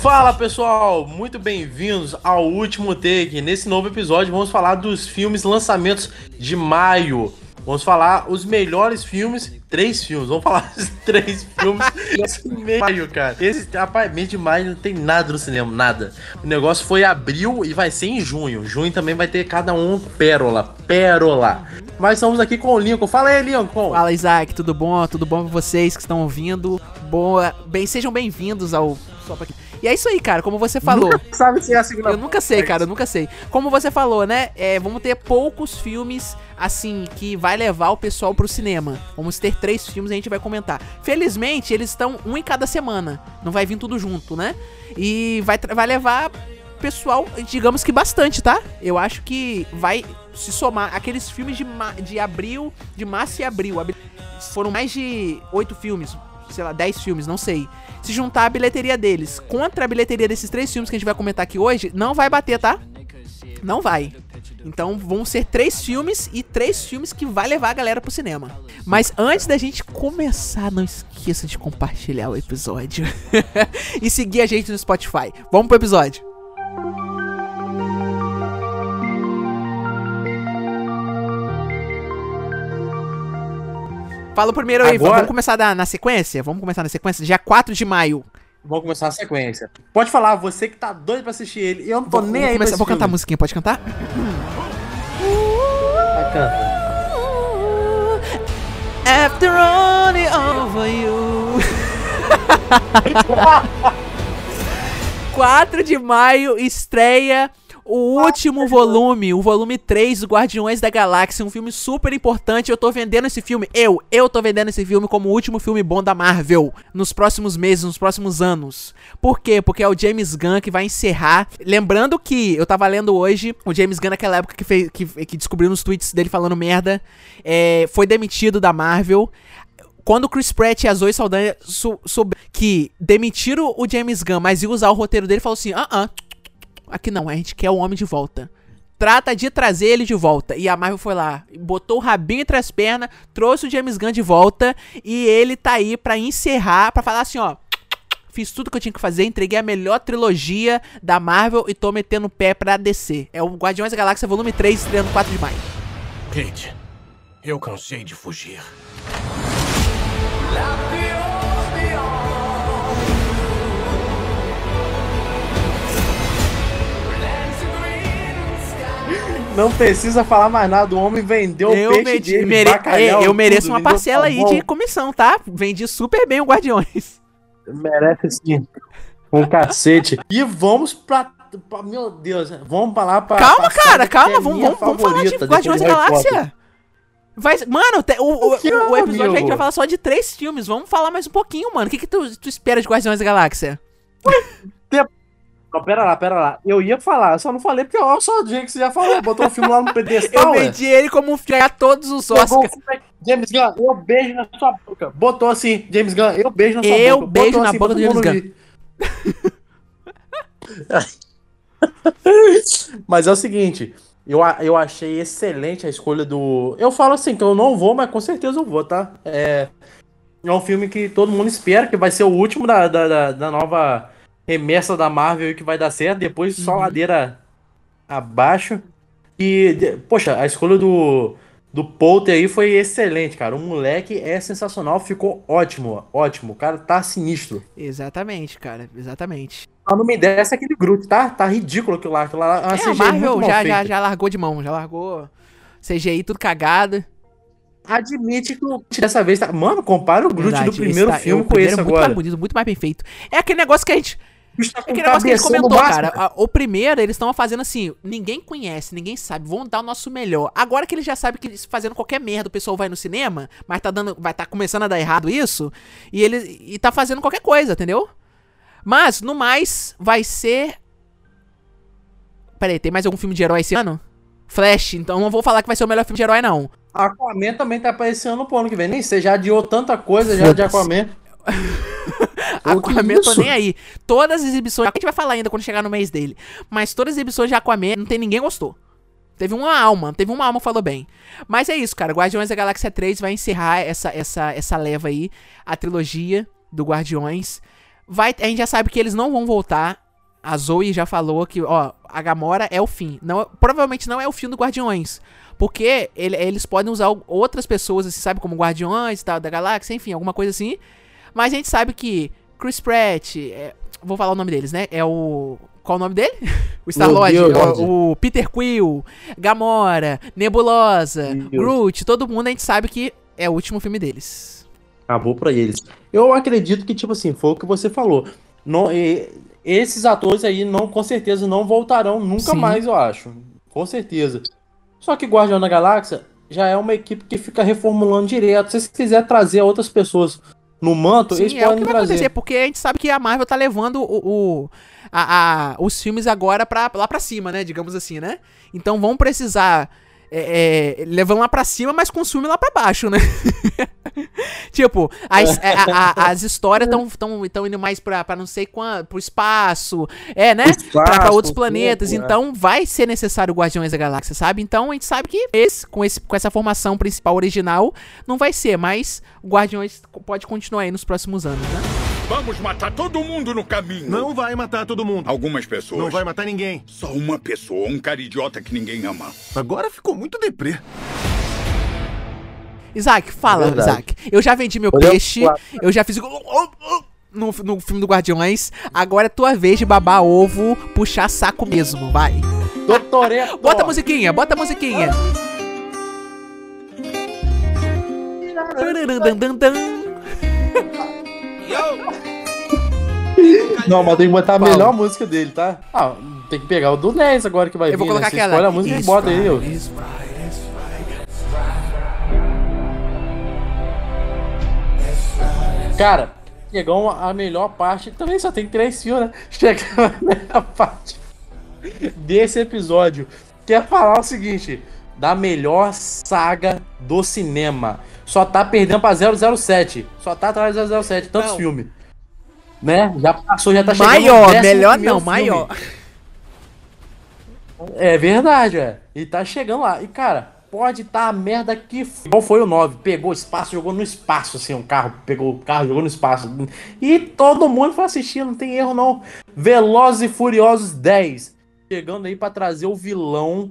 Fala pessoal, muito bem-vindos ao último take. Nesse novo episódio vamos falar dos filmes lançamentos de maio. Vamos falar os melhores filmes, três filmes. Vamos falar os três filmes de maio, cara. Esse, rapaz, mês de maio não tem nada no cinema, nada. O negócio foi abril e vai ser em junho. Junho também vai ter cada um pérola, pérola. Mas estamos aqui com o Lincoln. Fala aí, Lincoln. Fala Isaac, tudo bom? Tudo bom pra vocês que estão ouvindo? Boa, bem, sejam bem-vindos ao. E é isso aí, cara, como você falou. Nunca sabe se é a segunda Eu nunca sei, cara, eu nunca sei. Como você falou, né? É, vamos ter poucos filmes, assim, que vai levar o pessoal pro cinema. Vamos ter três filmes e a gente vai comentar. Felizmente, eles estão um em cada semana. Não vai vir tudo junto, né? E vai, vai levar pessoal, digamos que bastante, tá? Eu acho que vai se somar aqueles filmes de, de abril, de março e abril. Abri- Foram mais de oito filmes, sei lá, dez filmes, não sei. Se juntar a bilheteria deles contra a bilheteria desses três filmes que a gente vai comentar aqui hoje, não vai bater, tá? Não vai. Então vão ser três filmes e três filmes que vai levar a galera pro cinema. Mas antes da gente começar, não esqueça de compartilhar o episódio e seguir a gente no Spotify. Vamos pro episódio. Fala o primeiro aí, Agora- vamos começar da- na sequência? Vamos começar na sequência? Dia 4 de maio. Vamos começar a sequência. Pode falar, você que tá doido pra assistir ele. Eu não tô Vou, nem vou aí começar- vou cantar a musiquinha, pode cantar? Vai, canta. After only over you. 4 de maio estreia o último volume, o volume 3 do Guardiões da Galáxia, um filme super importante. Eu tô vendendo esse filme, eu, eu tô vendendo esse filme como o último filme bom da Marvel nos próximos meses, nos próximos anos. Por quê? Porque é o James Gunn que vai encerrar. Lembrando que eu tava lendo hoje, o James Gunn naquela época que, fez, que, que descobriu nos tweets dele falando merda, é, foi demitido da Marvel quando o Chris Pratt e a Zoe Saldanha sou- soube que demitiram o James Gunn, mas ia usar o roteiro dele, falou assim: ah, ah, aqui não, a gente quer o homem de volta. Trata de trazer ele de volta. E a Marvel foi lá, botou o rabinho entre as pernas, trouxe o James Gunn de volta e ele tá aí pra encerrar, pra falar assim: ó. Fiz tudo que eu tinha que fazer, entreguei a melhor trilogia da Marvel e tô metendo o pé pra descer. É o Guardiões da Galáxia Volume 3, estreando 4 de maio. Kate, eu cansei de fugir. Não precisa falar mais nada, o homem vendeu o Eu, peixe meti- dele, mere- bacalhau, é, eu mereço tudo, uma parcela aí de comissão, tá? Vendi super bem o Guardiões. Merece sim. Um cacete. E vamos pra... pra- Meu Deus, vamos pra lá pra... Calma, pra cara, calma. é Vamos, vamos, vamos falar de Guardiões da. Galáxia. Vai, mano, te- o, o, O que, o episódio amigo? a gente vai falar só de três filmes. Vamos falar mais um pouquinho, mano. O que, que tu, tu espera de Guardiões da Galáxia? Não, pera lá, pera lá. Eu ia falar, eu só não falei porque olha só o dia que você já falou. Botou o filme lá no pedestal, Eu vendi ele como ganhar todos os Oscars. aqui, James Gunn, eu beijo na sua boca. Botou assim, James Gunn, eu beijo na sua Eu boca. beijo Botou na assim boca do James ver. Mas é o seguinte, eu, eu achei excelente a escolha do. Eu falo assim, que eu não vou, mas com certeza eu vou, tá? É, é um filme que todo mundo espera, que vai ser o último da, da, da, da nova remessa da Marvel e que vai dar certo. Depois só ladeira abaixo. E, poxa, a escolha do, do Polter aí foi excelente, cara. O moleque é sensacional, ficou ótimo, ótimo. O cara tá sinistro. Exatamente, cara. Exatamente. O nome dessa é aquele Groot, tá? Tá ridículo aquilo lá. Aquilo lá é É, a CGI Marvel já, feita. já, já largou de mão. Já largou CGI tudo cagado. Admite que o Groot dessa vez tá. Mano, compara o Groot Verdade, do primeiro tá- filme o com primeiro esse é muito agora. mais bonito, muito mais bem feito. É aquele negócio que a gente. Bicho tá É com aquele negócio que a gente no comentou, cara. A- O primeiro, eles estão fazendo assim, ninguém conhece, ninguém sabe, vão dar o nosso melhor. Agora que eles já sabem que eles fazendo qualquer merda, o pessoal vai no cinema, mas tá dando, vai tá começando a dar errado isso, e ele e tá fazendo qualquer coisa, entendeu? Mas no mais vai ser Peraí, tem mais algum filme de herói esse ano? Flash, então não vou falar que vai ser o melhor filme de herói não. Aquaman também tá aparecendo pro ano que vem. Nem sei, já adiou tanta coisa já de Foda-se. Aquaman. Aquaman, tô nem aí. Todas as exibições. A gente vai falar ainda quando chegar no mês dele. Mas todas as exibições de Aquaman, não tem ninguém gostou. Teve uma alma, teve uma alma que falou bem. Mas é isso, cara. Guardiões da Galáxia 3 vai encerrar essa, essa, essa leva aí, a trilogia do Guardiões. Vai, a gente já sabe que eles não vão voltar. A Zoe já falou que, ó, a Gamora é o fim. Não, provavelmente não é o fim do Guardiões. Porque ele- eles podem usar outras pessoas, assim, sabe, como Guardiões e tal, da Galáxia, enfim, alguma coisa assim. Mas a gente sabe que Chris Pratt, é, vou falar o nome deles, né? É o. Qual o nome dele? O Star-Lord, Deus. o, o Peter Quill, Gamora, Nebulosa. Groot, todo mundo a gente sabe que é o último filme deles. Acabou pra eles. Eu acredito que, tipo assim, foi o que você falou. Não, e- esses atores aí, não, com certeza, não voltarão nunca Sim. mais, eu acho. Com certeza. Só que Guardião da Galáxia já é uma equipe que fica reformulando direto. Se você quiser trazer outras pessoas no manto, eles Sim, é o podem que vai trazer. acontecer, porque a gente sabe que a Marvel tá levando o, o- a- a- os filmes agora pra, lá pra cima, né? Digamos assim, né? Então vão precisar. É, é, levando lá pra cima, mas filmes lá pra baixo, né? tipo, as, é, a- a- as histórias estão tão, tão indo mais pra, pra não sei quanto, pro espaço, é, né? Espaço, pra, pra outros planetas. pouco, é. então vai ser necessário Guardiões da Galáxia, sabe? Então a gente sabe que esse, com, esse, com essa formação principal original, não vai ser, mas Guardiões pode continuar aí nos próximos anos, né? Vamos matar todo mundo no caminho. Não vai matar todo mundo. Algumas pessoas. Não vai matar ninguém. Só uma pessoa, um cara idiota que ninguém ama. Agora ficou muito deprê. Isaac, fala, Verdade. Isaac. Eu já vendi meu Podemos peixe, eu já fiz no, no filme do Guardiões. Agora é tua vez de babar ovo, puxar saco mesmo, vai. Doutoreto! Bota a musiquinha, bota a musiquinha. Não, mas tem que botar a Qual? melhor música dele, tá? Ah, tem que pegar o do 10 agora que vai Eu vou vir, colocar né? Você aquela. escolhe a música e bota aí, ó. Cara, chegou a melhor parte. Também só tem três fios, né? Chegou a melhor parte desse episódio. Que é falar o seguinte: da melhor saga do cinema. Só tá perdendo pra 007. Só tá atrás do 007. Tantos filmes. Né? Já passou, já tá chegando. Maior, melhor não, filme. maior. É verdade, é. E tá chegando lá. E, cara, pode tá a merda que. Qual foi o 9? Pegou espaço, jogou no espaço, assim, um carro. Pegou o carro, jogou no espaço. E todo mundo foi assistir, não tem erro, não. Velozes e Furiosos 10. Chegando aí pra trazer o vilão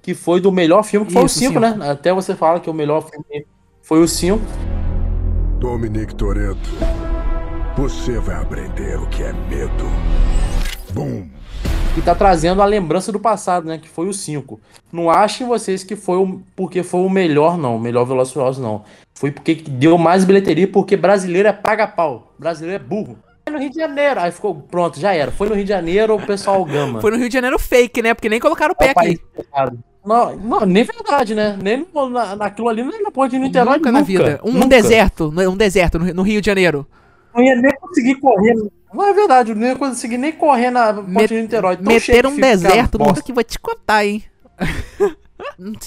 que foi do melhor filme, que foi Isso, o 5, cinco. né? Até você fala que o melhor filme foi o 5. Dominic Toretto, você vai aprender o que é medo. Bum. E tá trazendo a lembrança do passado, né? Que foi o 5. Não achem vocês que foi o, porque foi o melhor, não. O melhor Furiosos, não. Foi porque deu mais bilheteria, porque brasileiro é paga-pau. Brasileiro é burro. Foi no Rio de Janeiro. Aí ficou, pronto, já era. Foi no Rio de Janeiro, o pessoal gama. Foi no Rio de Janeiro fake, né? Porque nem colocaram o pé É aqui. Não, não, nem verdade, né? Nem na, naquilo ali, nem na porra de Niterói. Nunca na vida. Um nunca. deserto, um deserto no, no Rio de Janeiro. Não ia nem conseguir correr. Não é verdade, eu não ia conseguir nem correr na ponte Met- de Niterói. Meteram um deserto, nunca que vou te contar, hein?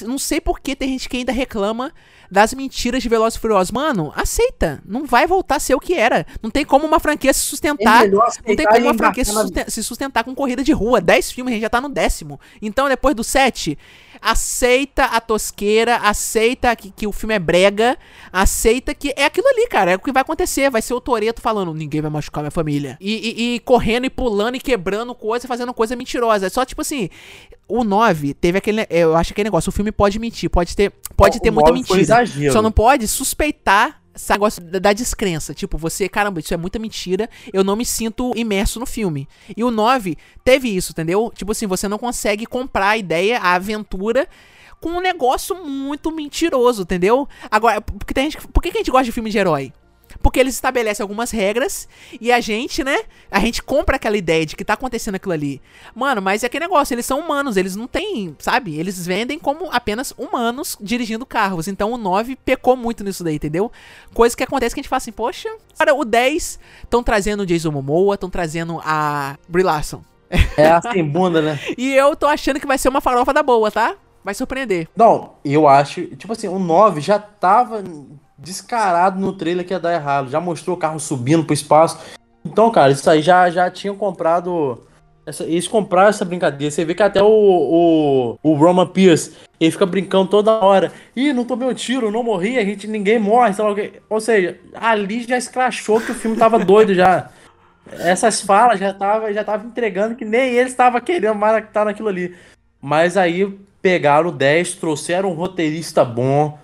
Não- sei por que tem gente que ainda reclama das mentiras de Velozes e Furiosos. Mano, aceita. Não vai voltar a ser o que era. Não tem como uma franquia se sustentar. É Não tem como uma franquia se, embarcar na- susten- se sustentar com corrida de rua. 10 filmes, a gente já tá no décimo. Então, depois do 7, aceita a tosqueira, aceita que, que o filme é brega, aceita que é aquilo ali, cara. É o que vai acontecer. Vai ser o Toreto falando: ninguém vai machucar minha família. E, e- e correndo e pulando e quebrando coisa, fazendo coisa mentirosa. É só tipo assim. O 9 teve aquele. Eu acho aquele negócio. O filme pode mentir, pode ter, pode O ter muita 9 foi mentira. exagero. Só não pode suspeitar esse negócio da, descrença. Tipo, você, caramba, isso é muita mentira. Eu não me sinto imerso no filme. E o 9 teve isso, entendeu? Tipo assim, você não consegue comprar a ideia, a aventura. Com um negócio muito mentiroso, entendeu? Agora, porque tem gente, por que a gente gosta de filme de herói? Porque eles estabelecem algumas regras e a gente, né? A gente compra aquela ideia de que tá acontecendo aquilo ali. Mano, mas é aquele negócio, eles são humanos, eles não têm, sabe? Eles vendem como apenas humanos dirigindo carros. Então o 9 pecou muito nisso daí, entendeu? Coisa que acontece que a gente fala assim, poxa. Agora, o 10 estão trazendo o Jason Momoa, estão trazendo a Brie Larson. É assim, bunda, né? E eu tô achando que vai ser uma farofa da boa, tá? Vai surpreender. Não, eu acho. Tipo assim, o 9 já tava descarado no trailer que ia dar errado. Já mostrou o carro subindo pro espaço. Então, cara, isso aí já, já tinham comprado Essa- eles compraram essa brincadeira. Você vê que até o, o, o Roman Pierce, ele fica brincando toda hora. Ih, não tomei um tiro, não morri, a gente, ninguém morre. Ou seja, ali já escrachou que o filme tava doido já. Essas falas já tava, já tava entregando que nem eles estavam querendo mais estar naquilo ali. Mas aí pegaram o 10, trouxeram um roteirista bom.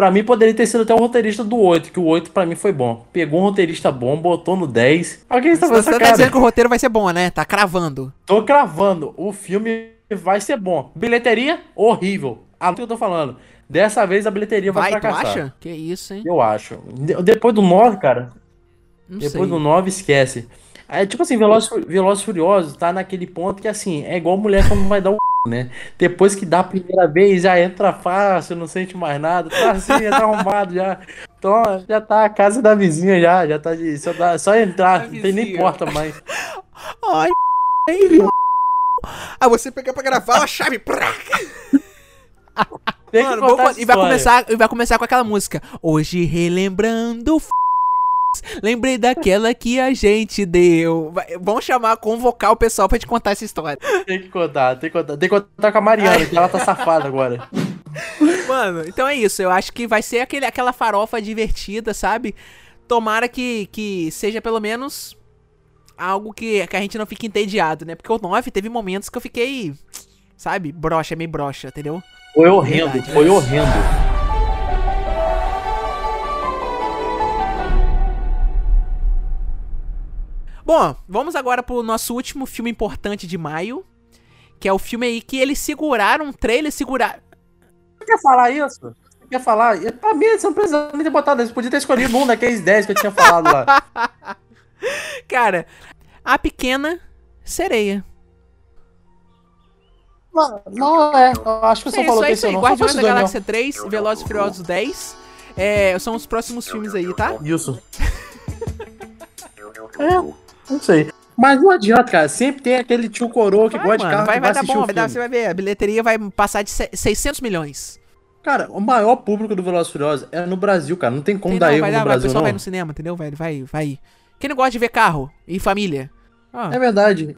Pra mim poderia ter sido até o roteirista do 8, que o 8 pra mim foi bom. Pegou um roteirista bom, botou no 10. Alguém está Você tá dizendo que o roteiro vai ser bom, né? Tá cravando. Tô cravando, o filme vai ser bom. Bilheteria, horrível. Ah, o que eu tô falando. Dessa vez a bilheteria vai, Vai, tu fracassar. acha? Que isso, hein? Eu acho. De- depois do 9, cara, Não depois sei. do 9, esquece. É tipo assim, Velozes Fu- Velozes e Furiosos tá naquele ponto que assim, é igual mulher quando vai dar o né? Depois que dá a primeira vez, já entra fácil, não sente mais nada, tá assim, já tá arrumado já. Então, já tá a casa da vizinha já, já tá de, só, dá- só entrar, não tem nem porta mais. Ai, aí, Ah, você pega pra gravar a chave. que Mano, essa e vai começar, e vai começar com aquela música. Hoje relembrando f... Lembrei daquela que a gente deu. Vamos chamar, convocar o pessoal pra te contar essa história. Tem que contar, tem que contar. Tem que contar com a Mariana, que ela tá safada agora. Mano, então é isso. Eu acho que vai ser aquele, aquela farofa divertida, sabe? Tomara que, que seja pelo menos algo que, que a gente não fique entediado, né? Porque o 9 teve momentos que eu fiquei, sabe? Broxa, meio broxa, entendeu? Foi horrendo, Verdade. foi horrendo. Bom, vamos agora pro nosso último filme importante de maio. Que é o filme aí que eles seguraram um trailer, seguraram. Você quer falar isso? Você quer falar? Pra mim, você não precisa nem ter botado isso. Podia ter escolhido um daqueles 10 que eu tinha falado lá. Cara, a pequena sereia. Não, não é. Eu acho que você É falou isso, é que isso esse aí. Guardiões da Galáxia 3, Velozes e Furiosos 10. É, são os próximos filmes aí, tá? Isso. É, não sei. Mas não adianta, cara. Sempre tem aquele tio coroa que Vai, gosta de mano, carro vai, vai dar bom, vai dar, você vai ver. A bilheteria vai passar de se- 600 milhões. Cara, o maior público do Velozes Furiosos é no Brasil, cara. Não tem como Tem dar não, erro vai no dar, Brasil, pessoal não. vai no cinema, entendeu? Vai, vai, vai. Quem não gosta de ver carro e família? Ah, É verdade.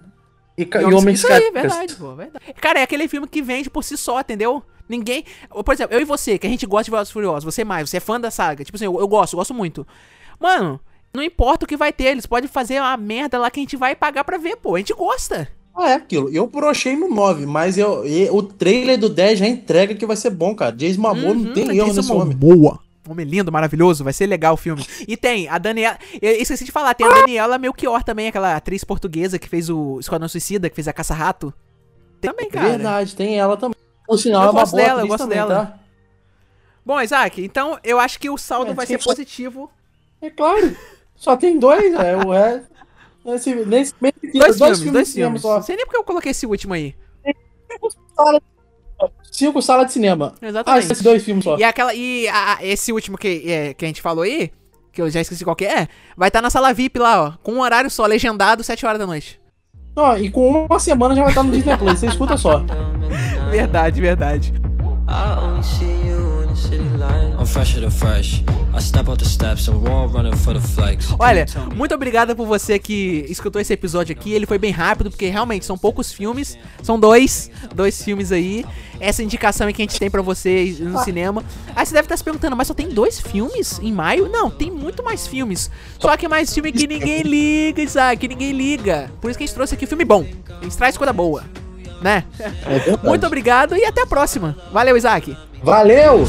E, e e homens- isso aí, verdade, pô, verdade. Cara, é aquele filme que vende por si só, entendeu? Ninguém. Por exemplo, eu e você, que a gente gosta de Velozes Furiosos, você mais, você é fã da saga. Tipo assim, eu, eu gosto, eu gosto muito. Mano, não importa o que vai ter, eles podem fazer uma merda lá que a gente vai pagar pra ver, pô. A gente gosta. Ah, é aquilo. Eu brochei no 9, mas eu, e- o trailer do 10 já entrega que vai ser bom, cara. Jason Momoa não tem Uhum, erro Jason nesse homem. Momoa. Homem lindo, maravilhoso, vai ser legal o filme. E tem a Daniela. Eu esqueci de falar, tem a Daniela Melchior também, aquela atriz portuguesa que fez o Esquadrão Suicida, que fez a Caça-Rato. Também, cara. Verdade, tem ela também. Por sinal, Eu é uma gosto boa dela, eu gosto também, dela. tá? Bom, Isaac, então eu acho que o saldo É, vai ser positivo. É claro. Só tem dois, é. O resto. Nesse, nesse, meio que- Dois, filmes, filmes dois de cinema filmes. só. Não sei nem porque eu coloquei esse último aí. Cinco salas de cinema. Ah, Exatamente. esses dois filmes só. E aquela. E a- esse último que, é, que a gente falou aí, que eu já esqueci qual que é, vai estar na sala VIP lá, ó. Com um horário só, legendado, 7 horas da noite. Ó, e com uma semana já vai estar no Disney Plus. Você escuta só. Verdade, verdade. I only Olha, muito obrigado por você que escutou esse episódio aqui. Ele foi bem rápido, porque realmente são poucos filmes. São dois, dois filmes aí. Essa indicação é que a gente tem pra vocês no cinema. Aí você deve estar se perguntando, mas só tem dois filmes em maio? Não, tem muito mais filmes. Só que é mais filme que ninguém liga, Isaac, que ninguém liga. Por isso que a gente trouxe aqui filme bom. A gente traz coisa boa, né? É. Muito obrigado e até a próxima. Valeu, Isaac. Valeu!